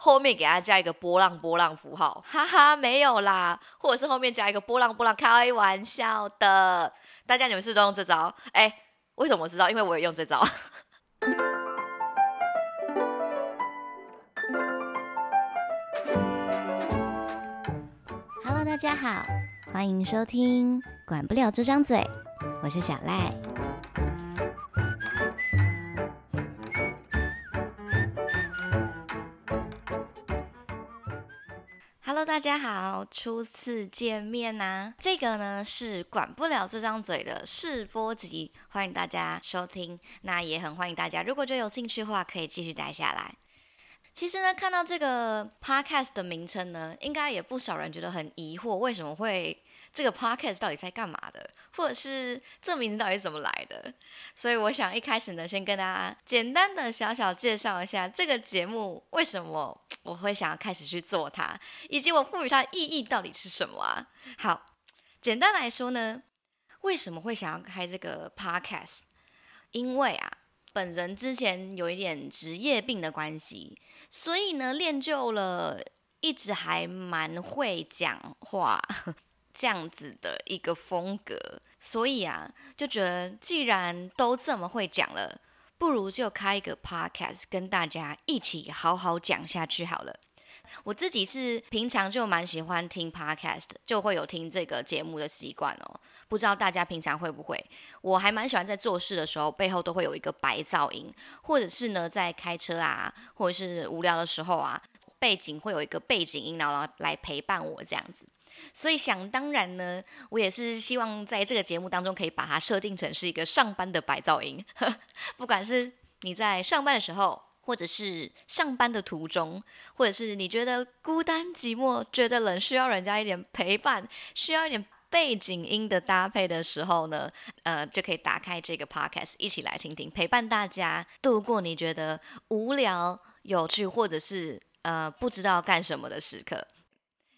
后面给他加一个波浪波浪符号，哈哈，没有啦，或者是后面加一个波浪波浪，开玩笑的。大家你们是不是都用这招？哎，为什么我知道？因为我也用这招。Hello，大家好，欢迎收听《管不了这张嘴》，我是小赖。大家好，初次见面呐。这个呢是管不了这张嘴的试播集，欢迎大家收听。那也很欢迎大家，如果就有兴趣的话，可以继续待下来。其实呢，看到这个 podcast 的名称呢，应该也不少人觉得很疑惑，为什么会？这个 podcast 到底在干嘛的，或者是这名字到底怎么来的？所以我想一开始呢，先跟大家简单的小小介绍一下这个节目为什么我会想要开始去做它，以及我赋予它意义到底是什么啊？好，简单来说呢，为什么会想要开这个 podcast？因为啊，本人之前有一点职业病的关系，所以呢，练就了一直还蛮会讲话。这样子的一个风格，所以啊，就觉得既然都这么会讲了，不如就开一个 podcast 跟大家一起好好讲下去好了。我自己是平常就蛮喜欢听 podcast，就会有听这个节目的习惯哦。不知道大家平常会不会？我还蛮喜欢在做事的时候，背后都会有一个白噪音，或者是呢在开车啊，或者是无聊的时候啊，背景会有一个背景音，然后来陪伴我这样子。所以想当然呢，我也是希望在这个节目当中可以把它设定成是一个上班的白噪音，不管是你在上班的时候，或者是上班的途中，或者是你觉得孤单寂寞、觉得冷，需要人家一点陪伴，需要一点背景音的搭配的时候呢，呃，就可以打开这个 podcast 一起来听听，陪伴大家度过你觉得无聊、有趣，或者是呃不知道干什么的时刻。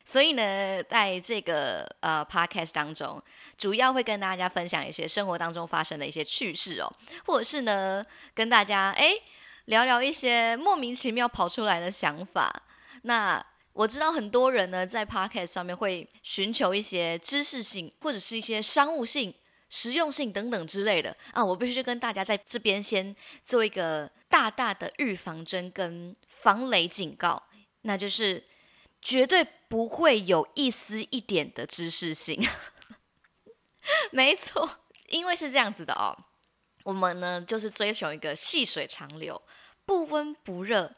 所以呢，在这个呃 podcast 当中，主要会跟大家分享一些生活当中发生的一些趣事哦，或者是呢，跟大家哎聊聊一些莫名其妙跑出来的想法。那我知道很多人呢，在 podcast 上面会寻求一些知识性，或者是一些商务性、实用性等等之类的啊。我必须跟大家在这边先做一个大大的预防针跟防雷警告，那就是。绝对不会有一丝一点的知识性，没错，因为是这样子的哦。我们呢，就是追求一个细水长流，不温不热。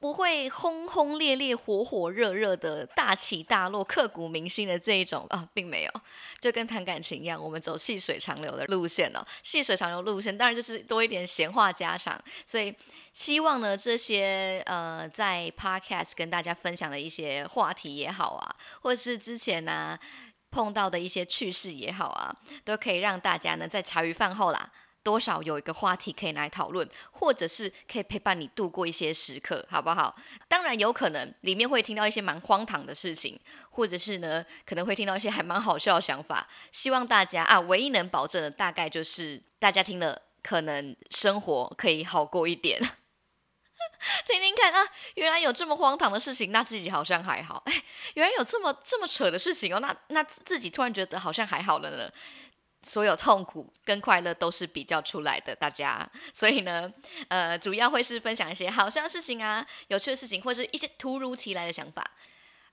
不会轰轰烈烈、火火热热的大起大落、刻骨铭心的这一种啊，并没有，就跟谈感情一样，我们走细水长流的路线哦。细水长流路线当然就是多一点闲话家常，所以希望呢，这些呃在 Podcast 跟大家分享的一些话题也好啊，或是之前呢碰到的一些趣事也好啊，都可以让大家呢在茶余饭后啦。多少有一个话题可以来讨论，或者是可以陪伴你度过一些时刻，好不好？当然有可能里面会听到一些蛮荒唐的事情，或者是呢可能会听到一些还蛮好笑的想法。希望大家啊，唯一能保证的大概就是大家听了可能生活可以好过一点。听听看啊，原来有这么荒唐的事情，那自己好像还好。哎，原来有这么这么扯的事情哦，那那自己突然觉得好像还好了呢。所有痛苦跟快乐都是比较出来的，大家。所以呢，呃，主要会是分享一些好笑的事情啊、有趣的事情，或是一些突如其来的想法。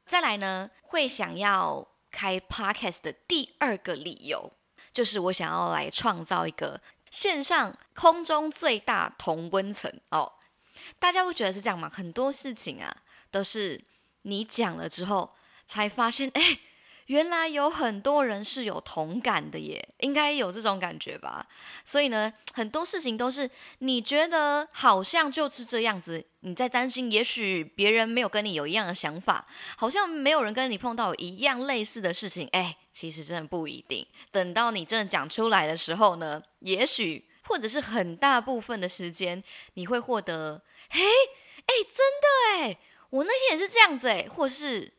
再来呢，会想要开 podcast 的第二个理由，就是我想要来创造一个线上空中最大同温层哦。大家会觉得是这样吗？很多事情啊，都是你讲了之后才发现，哎。原来有很多人是有同感的耶，应该有这种感觉吧。所以呢，很多事情都是你觉得好像就是这样子，你在担心，也许别人没有跟你有一样的想法，好像没有人跟你碰到一样类似的事情。哎，其实真的不一定。等到你真的讲出来的时候呢，也许或者是很大部分的时间，你会获得，嘿，哎，真的哎，我那天也是这样子哎，或是。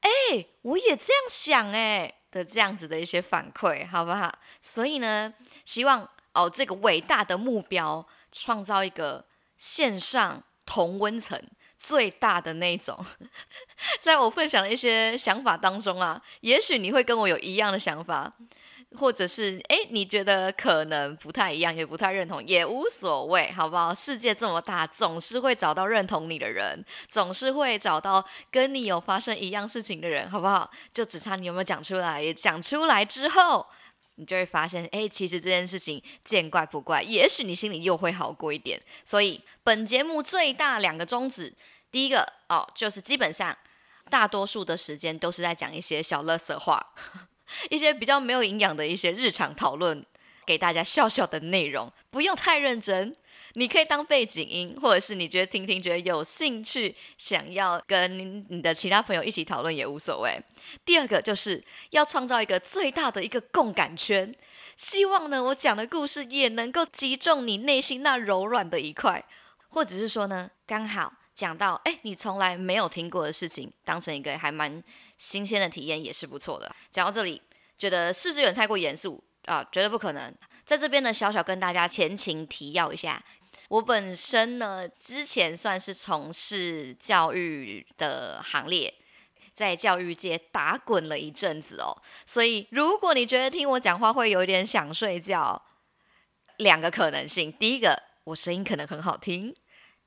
哎，我也这样想哎的这样子的一些反馈，好不好？所以呢，希望哦这个伟大的目标，创造一个线上同温层，最大的那种。在我分享的一些想法当中啊，也许你会跟我有一样的想法。或者是哎，你觉得可能不太一样，也不太认同，也无所谓，好不好？世界这么大，总是会找到认同你的人，总是会找到跟你有发生一样事情的人，好不好？就只差你有没有讲出来。讲出来之后，你就会发现，哎，其实这件事情见怪不怪，也许你心里又会好过一点。所以，本节目最大两个宗旨，第一个哦，就是基本上大多数的时间都是在讲一些小乐色话。一些比较没有营养的一些日常讨论，给大家笑笑的内容，不用太认真。你可以当背景音，或者是你觉得听听觉得有兴趣，想要跟你的其他朋友一起讨论也无所谓。第二个就是要创造一个最大的一个共感圈，希望呢我讲的故事也能够击中你内心那柔软的一块，或者是说呢刚好讲到哎你从来没有听过的事情，当成一个还蛮。新鲜的体验也是不错的。讲到这里，觉得是不是有点太过严肃啊？绝对不可能。在这边呢，小小跟大家前情提要一下，我本身呢之前算是从事教育的行列，在教育界打滚了一阵子哦。所以，如果你觉得听我讲话会有一点想睡觉，两个可能性：第一个，我声音可能很好听；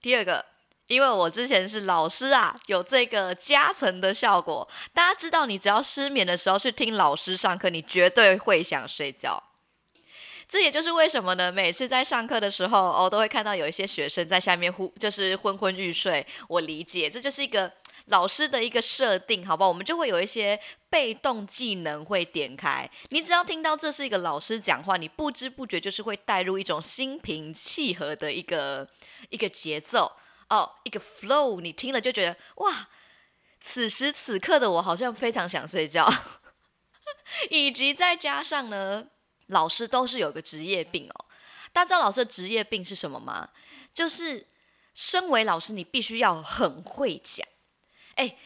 第二个。因为我之前是老师啊，有这个加成的效果。大家知道，你只要失眠的时候去听老师上课，你绝对会想睡觉。这也就是为什么呢？每次在上课的时候，哦，都会看到有一些学生在下面呼，就是昏昏欲睡。我理解，这就是一个老师的一个设定，好不好？我们就会有一些被动技能会点开。你只要听到这是一个老师讲话，你不知不觉就是会带入一种心平气和的一个一个节奏。哦，一个 flow，你听了就觉得哇，此时此刻的我好像非常想睡觉，以及再加上呢，老师都是有个职业病哦。大家知道老师的职业病是什么吗？就是身为老师，你必须要很会讲。哎，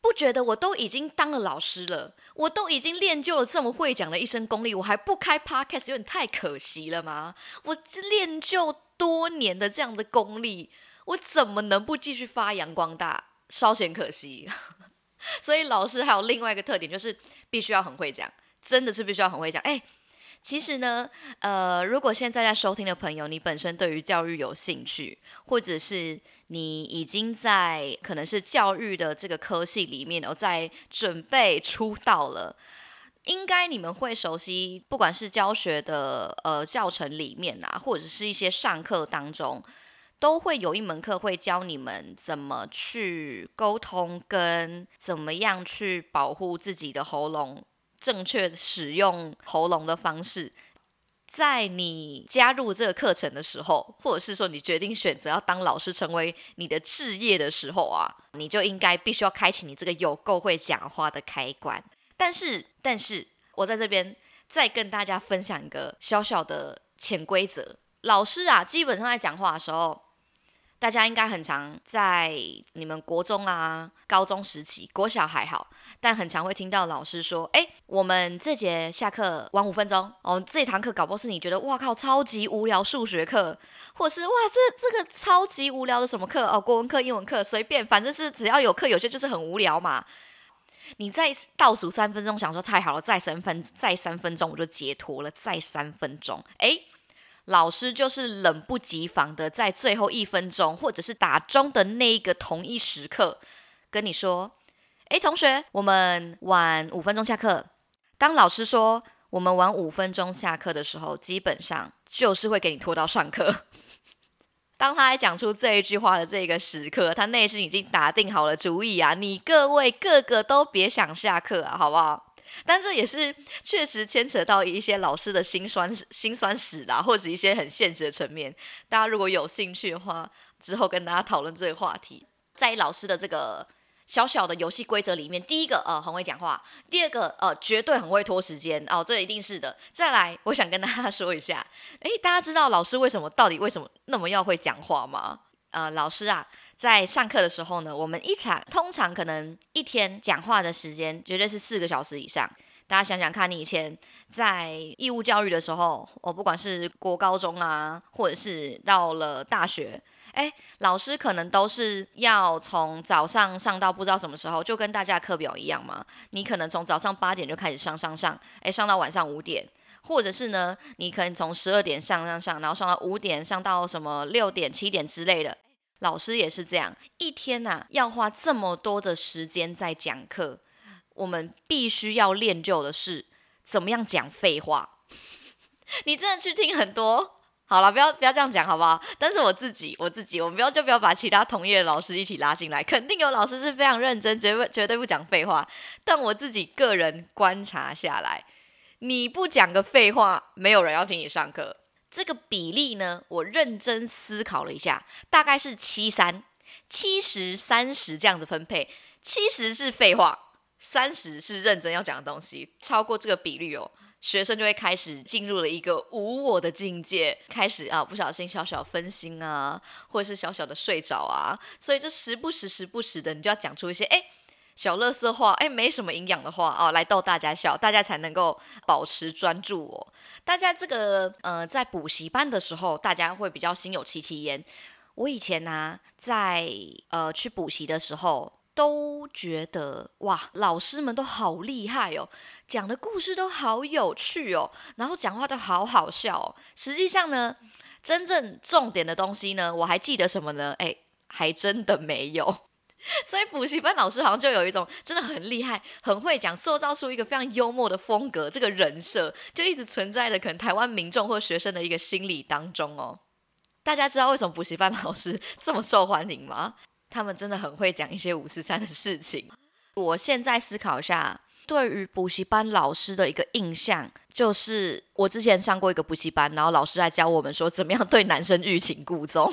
不觉得我都已经当了老师了，我都已经练就了这么会讲的一身功力，我还不开 podcast，有点太可惜了吗？我练就多年的这样的功力。我怎么能不继续发扬光大？稍显可惜。所以老师还有另外一个特点，就是必须要很会讲，真的是必须要很会讲。哎，其实呢，呃，如果现在在收听的朋友，你本身对于教育有兴趣，或者是你已经在可能是教育的这个科系里面，哦，在准备出道了，应该你们会熟悉，不管是教学的呃教程里面啊，或者是一些上课当中。都会有一门课会教你们怎么去沟通，跟怎么样去保护自己的喉咙，正确使用喉咙的方式。在你加入这个课程的时候，或者是说你决定选择要当老师成为你的置业的时候啊，你就应该必须要开启你这个有够会讲话的开关。但是，但是我在这边再跟大家分享一个小小的潜规则：老师啊，基本上在讲话的时候。大家应该很常在你们国中啊、高中时期，国小还好，但很常会听到老师说：“哎，我们这节下课晚五分钟哦。”这堂课搞不好是你觉得哇靠超级无聊数学课，或是哇这这个超级无聊的什么课哦，国文课、英文课随便，反正是只要有课，有些就是很无聊嘛。你再倒数三分钟，想说太好了，再三分再三分钟我就解脱了，再三分钟，哎。老师就是冷不及防的，在最后一分钟，或者是打钟的那一个同一时刻，跟你说：“哎，同学，我们晚五分钟下课。”当老师说我们晚五分钟下课的时候，基本上就是会给你拖到上课。当他讲出这一句话的这个时刻，他内心已经打定好了主意啊！你各位个个都别想下课啊，好不好？但这也是确实牵扯到一些老师的辛酸辛酸史啦，或者一些很现实的层面。大家如果有兴趣的话，之后跟大家讨论这个话题。在老师的这个小小的游戏规则里面，第一个呃很会讲话，第二个呃绝对很会拖时间哦，这一定是的。再来，我想跟大家说一下，诶，大家知道老师为什么到底为什么那么要会讲话吗？呃，老师啊。在上课的时候呢，我们一场通常可能一天讲话的时间绝对是四个小时以上。大家想想看，你以前在义务教育的时候，我不管是国高中啊，或者是到了大学，哎，老师可能都是要从早上上到不知道什么时候，就跟大家课表一样嘛。你可能从早上八点就开始上上上，哎，上到晚上五点，或者是呢，你可能从十二点上上上，然后上到五点，上到什么六点、七点之类的。老师也是这样，一天呐要花这么多的时间在讲课，我们必须要练就的是怎么样讲废话。你真的去听很多。好了，不要不要这样讲，好不好？但是我自己，我自己，我们不要就不要把其他同业的老师一起拉进来。肯定有老师是非常认真，绝不绝对不讲废话。但我自己个人观察下来，你不讲个废话，没有人要听你上课。这个比例呢，我认真思考了一下，大概是七三七十三十这样子分配。七十是废话，三十是认真要讲的东西。超过这个比率哦。学生就会开始进入了一个无我的境界，开始啊不小心小小分心啊，或者是小小的睡着啊，所以就时不时时不时的，你就要讲出一些哎小乐色话，哎没什么营养的话哦，来逗大家笑，大家才能够保持专注哦。大家这个呃在补习班的时候，大家会比较心有戚戚焉。我以前呢在呃去补习的时候。都觉得哇，老师们都好厉害哦，讲的故事都好有趣哦，然后讲话都好好笑哦。实际上呢，真正重点的东西呢，我还记得什么呢？哎，还真的没有。所以补习班老师好像就有一种真的很厉害、很会讲，塑造出一个非常幽默的风格，这个人设就一直存在的，可能台湾民众或学生的一个心理当中哦。大家知道为什么补习班老师这么受欢迎吗？他们真的很会讲一些五四三的事情。我现在思考一下，对于补习班老师的一个印象，就是我之前上过一个补习班，然后老师还教我们说怎么样对男生欲擒故纵。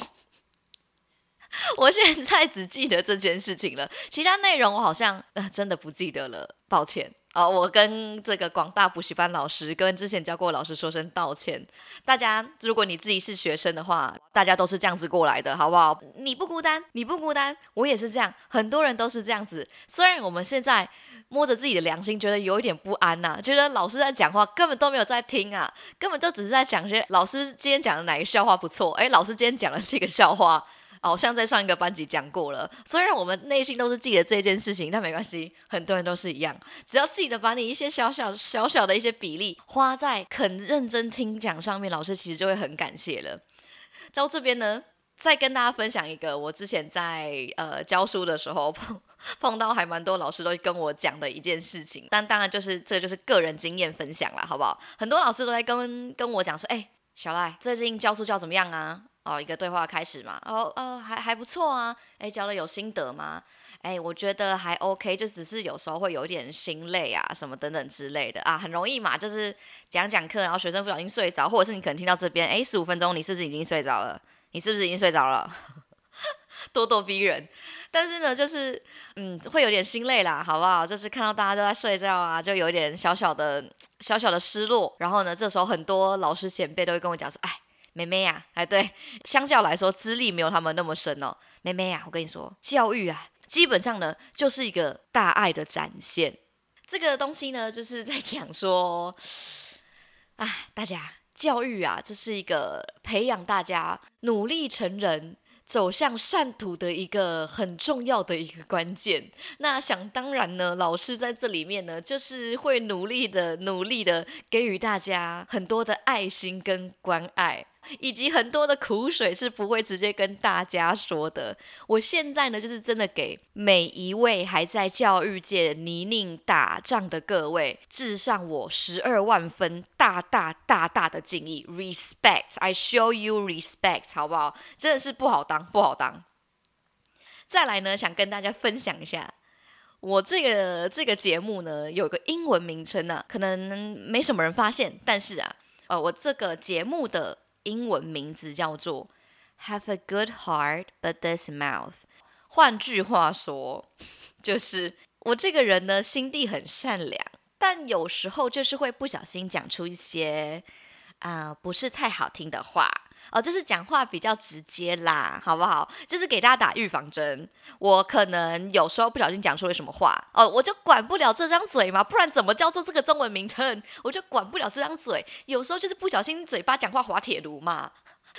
我现在只记得这件事情了，其他内容我好像呃真的不记得了，抱歉。哦，我跟这个广大补习班老师，跟之前教过老师说声道歉。大家，如果你自己是学生的话，大家都是这样子过来的，好不好？你不孤单，你不孤单，我也是这样，很多人都是这样子。虽然我们现在摸着自己的良心，觉得有一点不安呐，觉得老师在讲话根本都没有在听啊，根本就只是在讲些老师今天讲的哪个笑话不错，诶，老师今天讲的是一个笑话。好像在上一个班级讲过了，虽然我们内心都是记得这件事情，但没关系，很多人都是一样，只要记得把你一些小小小小的一些比例花在肯认真听讲上面，老师其实就会很感谢了。到这边呢，再跟大家分享一个我之前在呃教书的时候碰 碰到还蛮多老师都跟我讲的一件事情，但当然就是这就是个人经验分享啦，好不好？很多老师都在跟跟我讲说，哎，小赖最近教书教怎么样啊？哦，一个对话开始嘛，哦，呃，还还不错啊，哎，教的有心得吗？哎，我觉得还 OK，就只是有时候会有点心累啊，什么等等之类的啊，很容易嘛，就是讲讲课，然后学生不小心睡着，或者是你可能听到这边，哎，十五分钟，你是不是已经睡着了？你是不是已经睡着了？咄咄逼人，但是呢，就是嗯，会有点心累啦，好不好？就是看到大家都在睡觉啊，就有点小小的小小的失落。然后呢，这时候很多老师前辈都会跟我讲说，哎。妹妹呀，哎，对，相较来说，资历没有他们那么深哦。妹妹呀，我跟你说，教育啊，基本上呢，就是一个大爱的展现。这个东西呢，就是在讲说，啊，大家教育啊，这是一个培养大家努力成人。走向善途的一个很重要的一个关键。那想当然呢，老师在这里面呢，就是会努力的、努力的给予大家很多的爱心跟关爱。以及很多的苦水是不会直接跟大家说的。我现在呢，就是真的给每一位还在教育界泥泞打仗的各位，致上我十二万分大大大大的敬意，respect，I show you respect，好不好？真的是不好当，不好当。再来呢，想跟大家分享一下，我这个这个节目呢，有个英文名称呢，可能没什么人发现，但是啊，呃，我这个节目的。英文名字叫做 "Have a good heart, but this mouth"。换句话说，就是我这个人呢，心地很善良，但有时候就是会不小心讲出一些啊不是太好听的话哦，就是讲话比较直接啦，好不好？就是给大家打预防针。我可能有时候不小心讲出了什么话哦，我就管不了这张嘴嘛，不然怎么叫做这个中文名称？我就管不了这张嘴，有时候就是不小心嘴巴讲话滑铁卢嘛。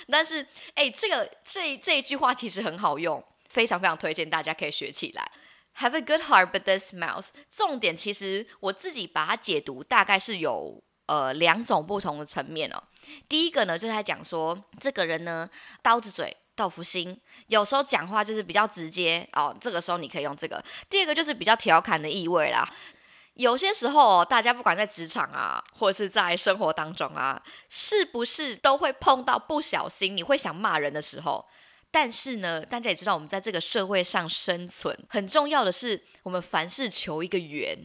但是，哎，这个这这一句话其实很好用，非常非常推荐大家可以学起来。Have a good heart, but this mouth。重点其实我自己把它解读，大概是有呃两种不同的层面哦。第一个呢，就是在讲说这个人呢，刀子嘴豆腐心，有时候讲话就是比较直接哦。这个时候你可以用这个。第二个就是比较调侃的意味啦。有些时候，大家不管在职场啊，或是在生活当中啊，是不是都会碰到不小心你会想骂人的时候？但是呢，大家也知道，我们在这个社会上生存，很重要的是，我们凡事求一个圆。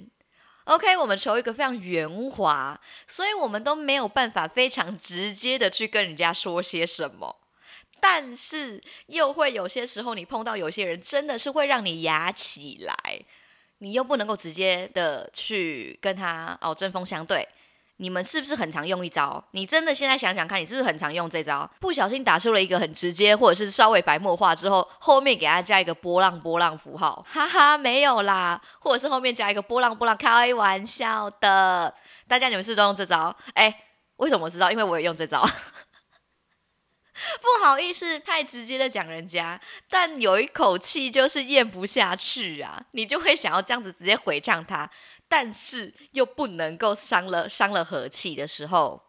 OK，我们求一个非常圆滑，所以我们都没有办法非常直接的去跟人家说些什么。但是又会有些时候，你碰到有些人，真的是会让你牙起来。你又不能够直接的去跟他哦针锋相对，你们是不是很常用一招？你真的现在想想看，你是不是很常用这招？不小心打出了一个很直接，或者是稍微白墨化之后，后面给他加一个波浪波浪符号，哈哈，没有啦，或者是后面加一个波浪波浪，开玩笑的。大家你们是不是都用这招？哎，为什么我知道？因为我也用这招。不好意思，太直接的讲人家，但有一口气就是咽不下去啊，你就会想要这样子直接回呛他，但是又不能够伤了伤了和气的时候，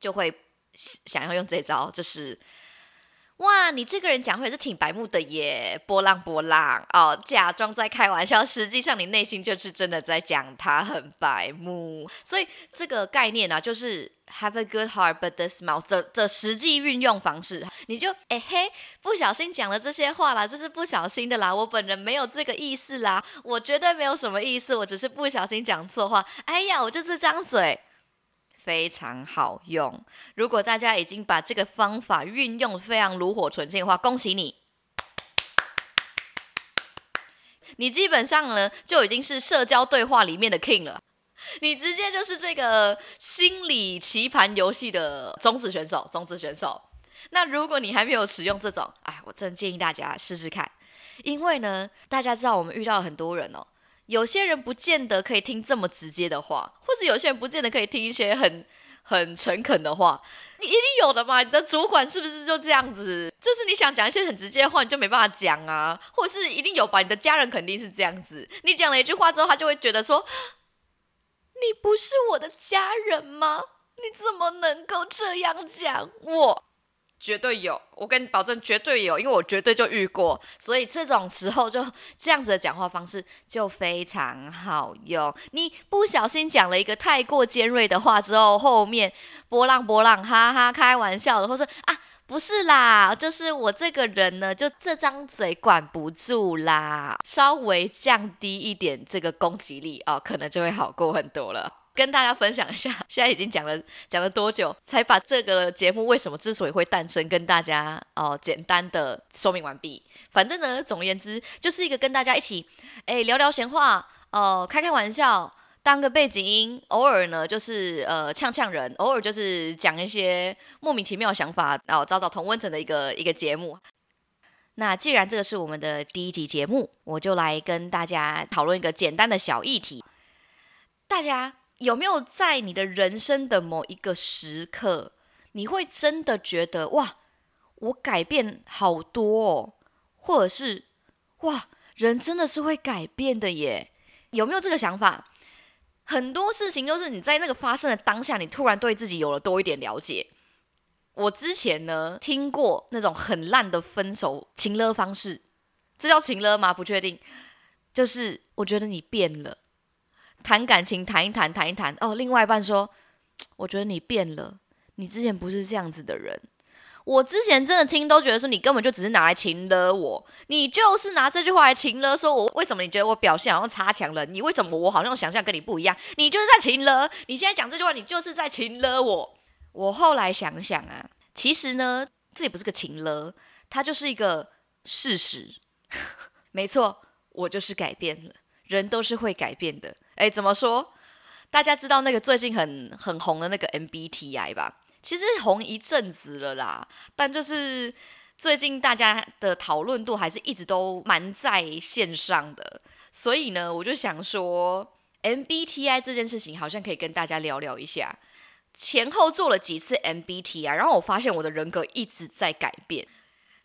就会想要用这招，就是。哇，你这个人讲话也是挺白目的耶，波浪波浪哦，假装在开玩笑，实际上你内心就是真的在讲他很白目。所以这个概念呢，就是 have a good heart but the smile 的的实际运用方式，你就哎嘿，不小心讲了这些话啦，这是不小心的啦，我本人没有这个意思啦，我绝对没有什么意思，我只是不小心讲错话。哎呀，我就这张嘴。非常好用。如果大家已经把这个方法运用非常炉火纯青的话，恭喜你！你基本上呢就已经是社交对话里面的 king 了。你直接就是这个心理棋盘游戏的种子选手，种子选手。那如果你还没有使用这种，哎，我真建议大家试试看，因为呢，大家知道我们遇到很多人哦。有些人不见得可以听这么直接的话，或者有些人不见得可以听一些很很诚恳的话。你一定有的嘛？你的主管是不是就这样子？就是你想讲一些很直接的话，你就没办法讲啊？或者是一定有吧？你的家人肯定是这样子。你讲了一句话之后，他就会觉得说：“你不是我的家人吗？你怎么能够这样讲我？”绝对有，我跟你保证绝对有，因为我绝对就遇过，所以这种时候就这样子的讲话方式就非常好用。你不小心讲了一个太过尖锐的话之后，后面波浪波浪，哈哈，开玩笑的，或是啊，不是啦，就是我这个人呢，就这张嘴管不住啦，稍微降低一点这个攻击力哦，可能就会好过很多了。跟大家分享一下，现在已经讲了讲了多久，才把这个节目为什么之所以会诞生，跟大家哦简单的说明完毕。反正呢，总而言之，就是一个跟大家一起哎聊聊闲话，哦开开玩笑，当个背景音，偶尔呢就是呃呛呛人，偶尔就是讲一些莫名其妙的想法，然后找找同温层的一个一个节目。那既然这个是我们的第一集节目，我就来跟大家讨论一个简单的小议题，大家。有没有在你的人生的某一个时刻，你会真的觉得哇，我改变好多哦，或者是哇，人真的是会改变的耶？有没有这个想法？很多事情都是你在那个发生的当下，你突然对自己有了多一点了解。我之前呢听过那种很烂的分手情勒方式，这叫情勒吗？不确定。就是我觉得你变了。谈感情，谈一谈，谈一谈。哦，另外一半说：“ 我觉得你变了，你之前不是这样子的人。”我之前真的听都觉得说你根本就只是拿来情了我，你就是拿这句话来情了，说我为什么你觉得我表现好像差强了？你为什么我好像想象跟你不一样？你就是在情了。你现在讲这句话，你就是在情了我。我后来想想啊，其实呢，这也不是个情了，它就是一个事实。没错，我就是改变了。人都是会改变的。哎，怎么说？大家知道那个最近很很红的那个 MBTI 吧？其实红一阵子了啦，但就是最近大家的讨论度还是一直都蛮在线上的。所以呢，我就想说，MBTI 这件事情好像可以跟大家聊聊一下。前后做了几次 MBTI，然后我发现我的人格一直在改变。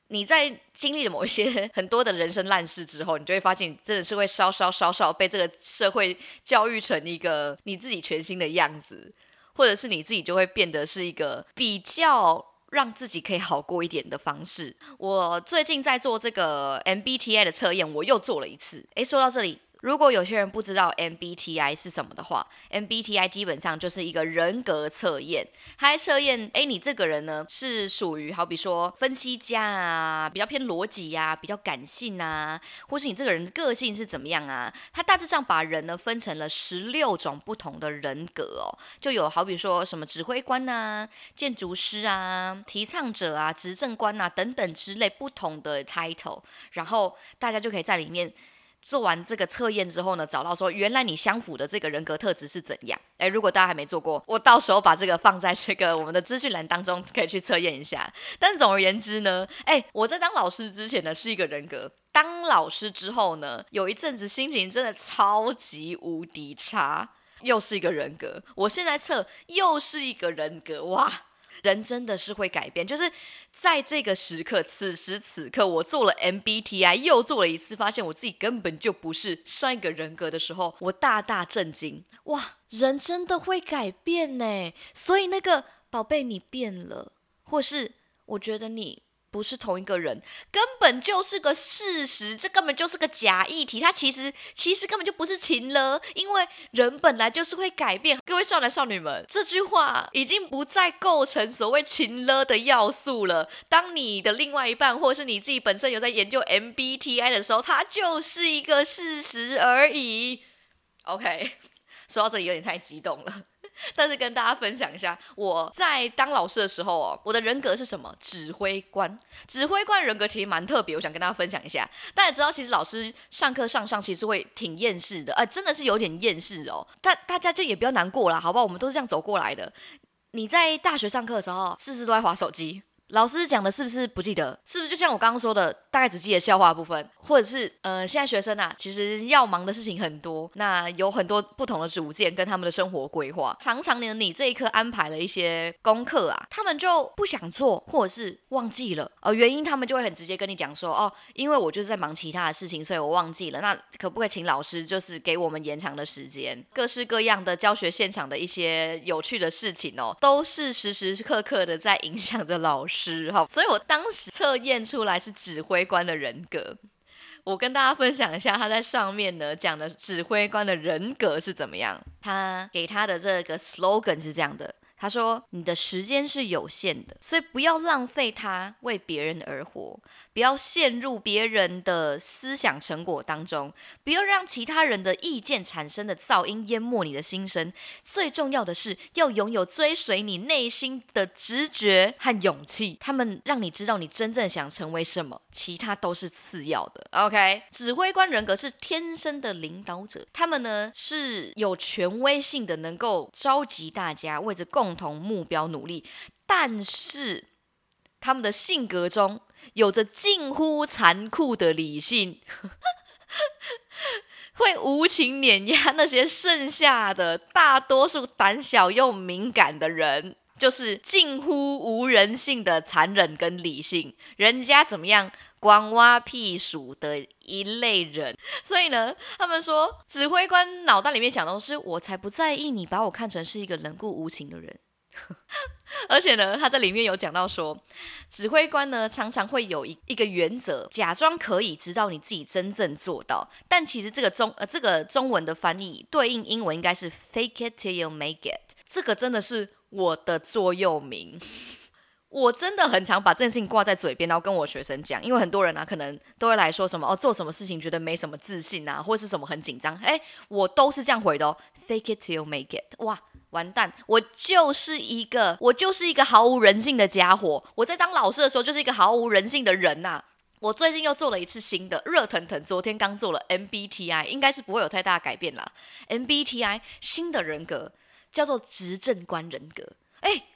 你在经历了某一些 很多的人生烂事之后，你就会发现，真的是会稍稍稍稍被这个社会教育成一个你自己全新的样子，或者是你自己就会变得是一个比较让自己可以好过一点的方式。我最近在做这个 MBTI 的测验，我又做了一次。诶，说到这里。如果有些人不知道 MBTI 是什么的话，MBTI 基本上就是一个人格测验，它测验哎你这个人呢是属于好比说分析家啊，比较偏逻辑呀，比较感性啊，或是你这个人个性是怎么样啊？它大致上把人呢分成了十六种不同的人格哦，就有好比说什么指挥官呐、建筑师啊、提倡者啊、执政官啊等等之类不同的 title，然后大家就可以在里面。做完这个测验之后呢，找到说原来你相符的这个人格特质是怎样？诶，如果大家还没做过，我到时候把这个放在这个我们的资讯栏当中，可以去测验一下。但总而言之呢，诶，我在当老师之前呢是一个人格，当老师之后呢，有一阵子心情真的超级无敌差，又是一个人格。我现在测又是一个人格，哇！人真的是会改变，就是在这个时刻，此时此刻，我做了 MBTI，又做了一次，发现我自己根本就不是上一个人格的时候，我大大震惊，哇，人真的会改变呢！所以那个宝贝，你变了，或是我觉得你。不是同一个人，根本就是个事实，这根本就是个假议题。它其实其实根本就不是情了，因为人本来就是会改变。各位少男少女们，这句话已经不再构成所谓情了的要素了。当你的另外一半，或是你自己本身有在研究 MBTI 的时候，它就是一个事实而已。OK，说到这里有点太激动了。但是跟大家分享一下，我在当老师的时候哦，我的人格是什么？指挥官。指挥官人格其实蛮特别，我想跟大家分享一下。大家知道，其实老师上课上上，其实会挺厌世的，呃，真的是有点厌世哦。但大家就也不要难过了，好不好？我们都是这样走过来的。你在大学上课的时候，是不是都在划手机？老师讲的是不是不记得？是不是就像我刚刚说的，大概只记得笑话部分，或者是呃，现在学生啊，其实要忙的事情很多，那有很多不同的主见跟他们的生活规划，常常呢，你这一科安排了一些功课啊，他们就不想做，或者是忘记了，呃，原因他们就会很直接跟你讲说，哦，因为我就是在忙其他的事情，所以我忘记了。那可不可以请老师就是给我们延长的时间？各式各样的教学现场的一些有趣的事情哦，都是时时刻刻的在影响着老师。时候，所以我当时测验出来是指挥官的人格。我跟大家分享一下，他在上面呢讲的指挥官的人格是怎么样。他给他的这个 slogan 是这样的。他说：“你的时间是有限的，所以不要浪费它为别人而活，不要陷入别人的思想成果当中，不要让其他人的意见产生的噪音淹没你的心声。最重要的是要拥有追随你内心的直觉和勇气，他们让你知道你真正想成为什么，其他都是次要的。”OK，指挥官人格是天生的领导者，他们呢是有权威性的，能够召集大家为着共。同目标努力，但是他们的性格中有着近乎残酷的理性，会无情碾压那些剩下的大多数胆小又敏感的人，就是近乎无人性的残忍跟理性，人家怎么样光挖屁鼠的一类人。所以呢，他们说指挥官脑袋里面想的是，我才不在意你把我看成是一个冷酷无情的人。而且呢，他在里面有讲到说，指挥官呢常常会有一一个原则，假装可以，直到你自己真正做到。但其实这个中呃这个中文的翻译对应英文应该是 fake it till you make it。这个真的是我的座右铭，我真的很常把这件事情挂在嘴边，然后跟我学生讲，因为很多人啊可能都会来说什么哦，做什么事情觉得没什么自信啊，或是什么很紧张，哎，我都是这样回的哦，fake it till you make it。哇！完蛋！我就是一个，我就是一个毫无人性的家伙。我在当老师的时候，就是一个毫无人性的人呐。我最近又做了一次新的，热腾腾，昨天刚做了 MBTI，应该是不会有太大改变啦。MBTI 新的人格叫做执政官人格。哎，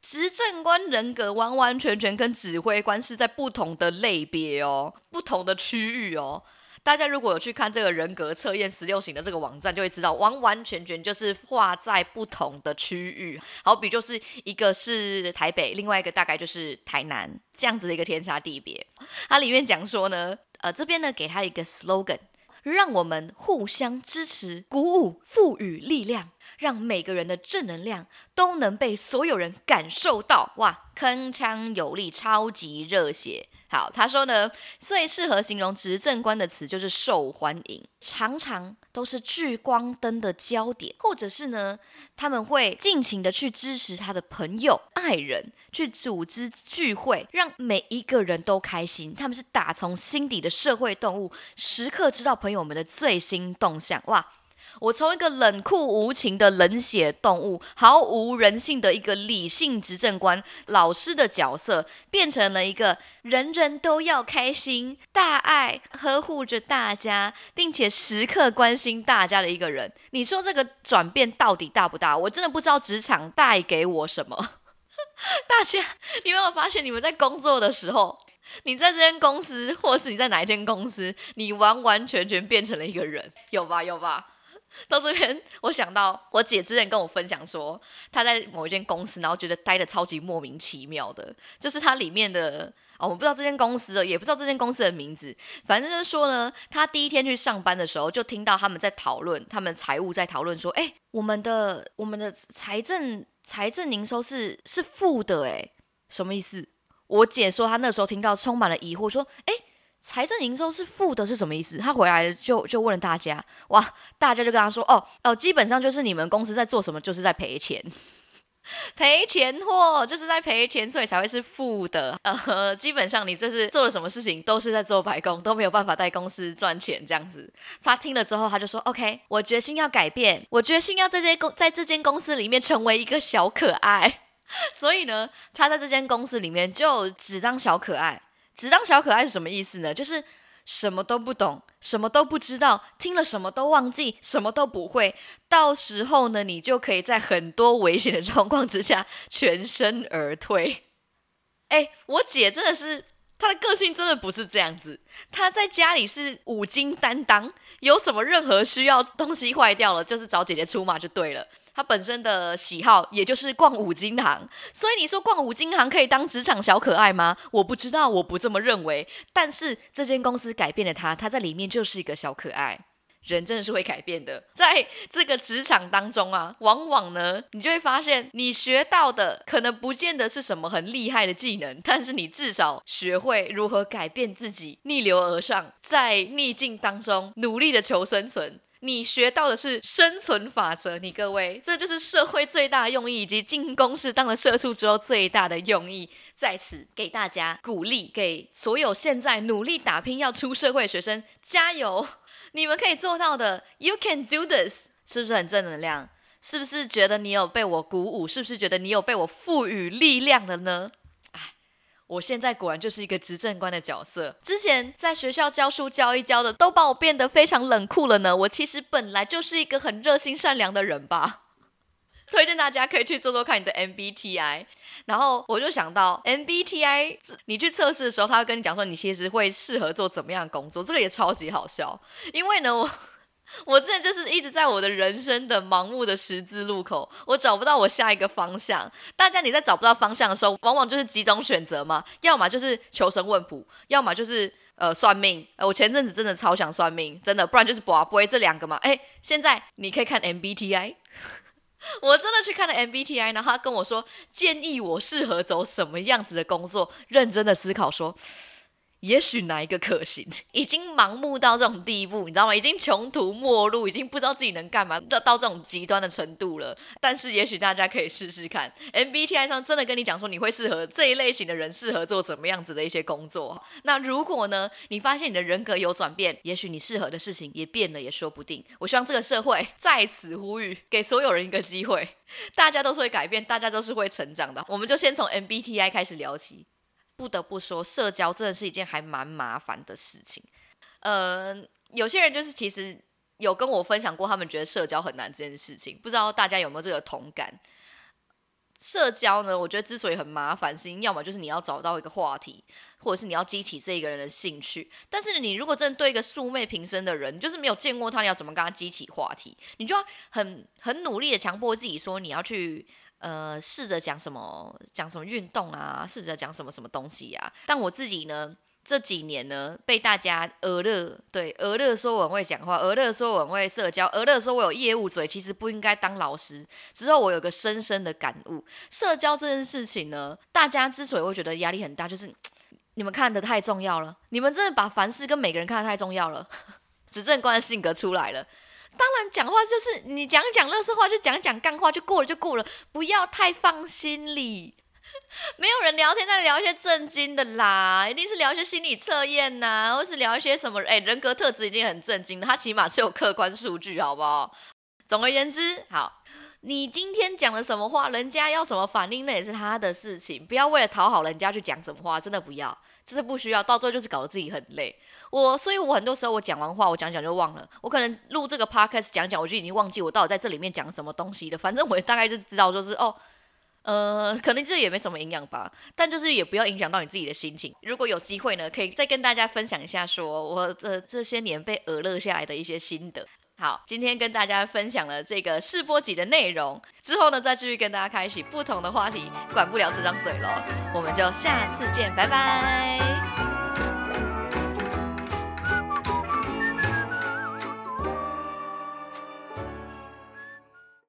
执政官人格完完全全跟指挥官是在不同的类别哦，不同的区域哦。大家如果有去看这个人格测验十六型的这个网站，就会知道完完全全就是画在不同的区域。好比就是一个是台北，另外一个大概就是台南这样子的一个天差地别。它里面讲说呢，呃，这边呢给他一个 slogan，让我们互相支持、鼓舞、赋予力量。让每个人的正能量都能被所有人感受到，哇，铿锵有力，超级热血。好，他说呢，最适合形容执政官的词就是受欢迎，常常都是聚光灯的焦点，或者是呢，他们会尽情的去支持他的朋友、爱人，去组织聚会，让每一个人都开心。他们是打从心底的社会动物，时刻知道朋友们的最新动向，哇。我从一个冷酷无情的冷血动物，毫无人性的一个理性执政官、老师的角色，变成了一个人人都要开心、大爱、呵护着大家，并且时刻关心大家的一个人。你说这个转变到底大不大？我真的不知道职场带给我什么。大家，你有没有发现，你们在工作的时候，你在这间公司，或是你在哪一间公司，你完完全全变成了一个人，有吧？有吧？到这边，我想到我姐之前跟我分享说，她在某一间公司，然后觉得待的超级莫名其妙的，就是它里面的哦，我不知道这间公司的，也不知道这间公司的名字，反正就是说呢，她第一天去上班的时候，就听到他们在讨论，他们财务在讨论说，哎，我们的我们的财政财政营收是是负的，哎，什么意思？我姐说她那时候听到充满了疑惑，说，哎。财政营收是负的，是什么意思？他回来就就问了大家，哇，大家就跟他说，哦哦，基本上就是你们公司在做什么，就是在赔钱，赔钱货，就是在赔钱，所以才会是负的。呃，基本上你这是做了什么事情，都是在做白工，都没有办法带公司赚钱这样子。他听了之后，他就说，OK，我决心要改变，我决心要在这公在这间公司里面成为一个小可爱。所以呢，他在这间公司里面就只当小可爱。只当小可爱是什么意思呢？就是什么都不懂，什么都不知道，听了什么都忘记，什么都不会。到时候呢，你就可以在很多危险的状况之下全身而退。哎，我姐真的是，她的个性真的不是这样子。她在家里是五金担当，有什么任何需要东西坏掉了，就是找姐姐出马就对了。他本身的喜好也就是逛五金行，所以你说逛五金行可以当职场小可爱吗？我不知道，我不这么认为。但是这间公司改变了他，他在里面就是一个小可爱。人真的是会改变的，在这个职场当中啊，往往呢，你就会发现，你学到的可能不见得是什么很厉害的技能，但是你至少学会如何改变自己，逆流而上，在逆境当中努力的求生存。你学到的是生存法则，你各位，这就是社会最大的用意，以及进公司当了社畜之后最大的用意，在此给大家鼓励，给所有现在努力打拼要出社会的学生加油，你们可以做到的，You can do this，是不是很正能量？是不是觉得你有被我鼓舞？是不是觉得你有被我赋予力量了呢？我现在果然就是一个执政官的角色。之前在学校教书教一教的，都把我变得非常冷酷了呢。我其实本来就是一个很热心善良的人吧。推荐大家可以去做做看你的 MBTI。然后我就想到 MBTI，你去测试的时候，他会跟你讲说你其实会适合做怎么样工作。这个也超级好笑，因为呢我。我之前就是一直在我的人生的盲目的十字路口，我找不到我下一个方向。大家你在找不到方向的时候，往往就是几种选择嘛，要么就是求神问卜，要么就是呃算命。呃，我前阵子真的超想算命，真的，不然就是卜卜这两个嘛。哎，现在你可以看 MBTI，我真的去看了 MBTI，然后他跟我说建议我适合走什么样子的工作，认真的思考说。也许哪一个可行？已经盲目到这种地步，你知道吗？已经穷途末路，已经不知道自己能干嘛，到到这种极端的程度了。但是也许大家可以试试看，MBTI 上真的跟你讲说，你会适合这一类型的人，适合做怎么样子的一些工作。那如果呢，你发现你的人格有转变，也许你适合的事情也变了，也说不定。我希望这个社会在此呼吁，给所有人一个机会，大家都是会改变，大家都是会成长的。我们就先从 MBTI 开始聊起。不得不说，社交真的是一件还蛮麻烦的事情。呃，有些人就是其实有跟我分享过，他们觉得社交很难这件事情，不知道大家有没有这个同感？社交呢，我觉得之所以很麻烦，是因为要么就是你要找到一个话题，或者是你要激起这一个人的兴趣。但是你如果真的对一个素昧平生的人，就是没有见过他，你要怎么跟他激起话题？你就要很很努力的强迫自己说你要去呃试着讲什么讲什么运动啊，试着讲什么什么东西呀。但我自己呢？这几年呢，被大家俄乐对俄乐说我很会讲话，俄乐说我很会社交，俄乐说我有业务嘴，其实不应该当老师。之后我有个深深的感悟，社交这件事情呢，大家之所以会觉得压力很大，就是你们看的太重要了，你们真的把凡事跟每个人看的太重要了。执政官的性格出来了，当然讲话就是你讲讲乐色话，就讲讲干话就过了就过了，不要太放心里。没有人聊天，在聊一些正经的啦，一定是聊一些心理测验呐，或是聊一些什么？哎，人格特质已经很正经了，他起码是有客观数据，好不好？总而言之，好，你今天讲了什么话，人家要怎么反应，那也是他的事情，不要为了讨好人家去讲什么话，真的不要，这是不需要，到最后就是搞得自己很累。我，所以我很多时候我讲完话，我讲讲就忘了，我可能录这个 podcast 讲讲，我就已经忘记我到底在这里面讲什么东西了，反正我大概就知道，就是哦。呃，可能这也没什么营养吧，但就是也不要影响到你自己的心情。如果有机会呢，可以再跟大家分享一下，说我这这些年被耳乐下来的一些心得。好，今天跟大家分享了这个试播集的内容，之后呢再继续跟大家开启不同的话题，管不了这张嘴喽。我们就下次见，拜拜。